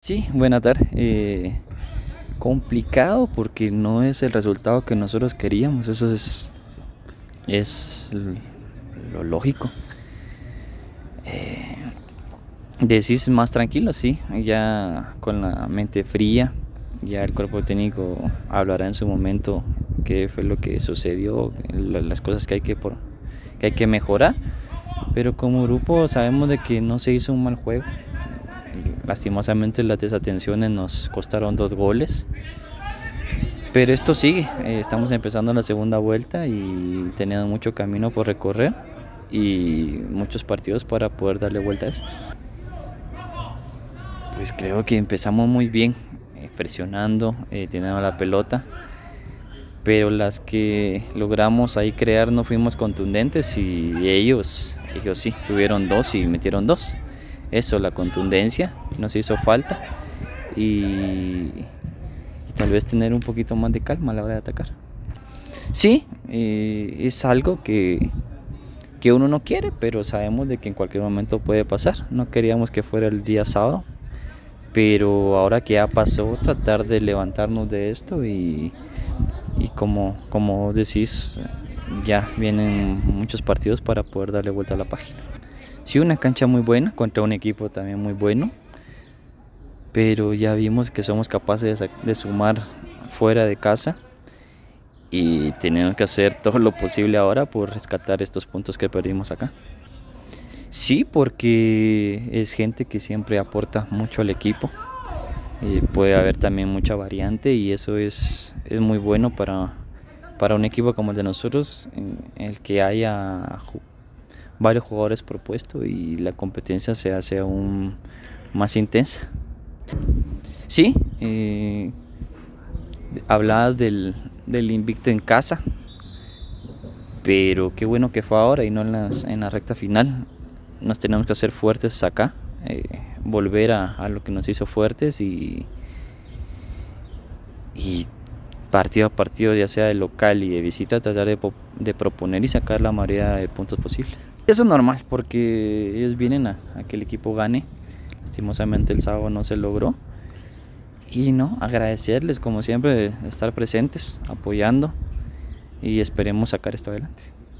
Sí, buena tarde. Eh, complicado porque no es el resultado que nosotros queríamos, eso es, es lo lógico. Eh, decís más tranquilo, sí, ya con la mente fría, ya el cuerpo técnico hablará en su momento qué fue lo que sucedió, las cosas que hay que, por, que, hay que mejorar, pero como grupo sabemos de que no se hizo un mal juego Lastimosamente las desatenciones nos costaron dos goles. Pero esto sigue, eh, estamos empezando la segunda vuelta y tenemos mucho camino por recorrer y muchos partidos para poder darle vuelta a esto. Pues creo que empezamos muy bien, eh, presionando, eh, teniendo la pelota, pero las que logramos ahí crear no fuimos contundentes y ellos, ellos sí, tuvieron dos y metieron dos eso, la contundencia, nos hizo falta y, tal vez tener un poquito más de calma a la hora de atacar. Sí, eh, es algo que, que uno no quiere, pero sabemos de que en cualquier momento puede pasar. No queríamos que fuera el día sábado, pero ahora que ya pasó, tratar de levantarnos de esto y, y como, como decís, ya vienen muchos partidos para poder darle vuelta a la página. Sí, una cancha muy buena contra un equipo también muy bueno, pero ya vimos que somos capaces de, sumar fuera de casa y tenemos que hacer todo lo posible ahora por rescatar estos puntos que perdimos acá. Sí, porque es gente que siempre aporta mucho al equipo. y puede haber también mucha variante y eso es, es muy bueno para, para un equipo como el de nosotros, el que haya varios jugadores propuestos y la competencia se hace aún más intensa. Sí, eh, hablabas del, invicto en casa, pero qué bueno que fue ahora y no en, las, en la recta final. Nos tenemos que hacer fuertes acá, eh, volver a, lo que nos hizo fuertes y, y partido a partido, ya sea de local y de visita, tratar de, de proponer y sacar la mayoría de puntos posibles. Eso es normal porque ellos vienen a, que el equipo gane. Lastimosamente el sábado no se logró. Y no, agradecerles como siempre estar presentes, apoyando y esperemos sacar esto adelante.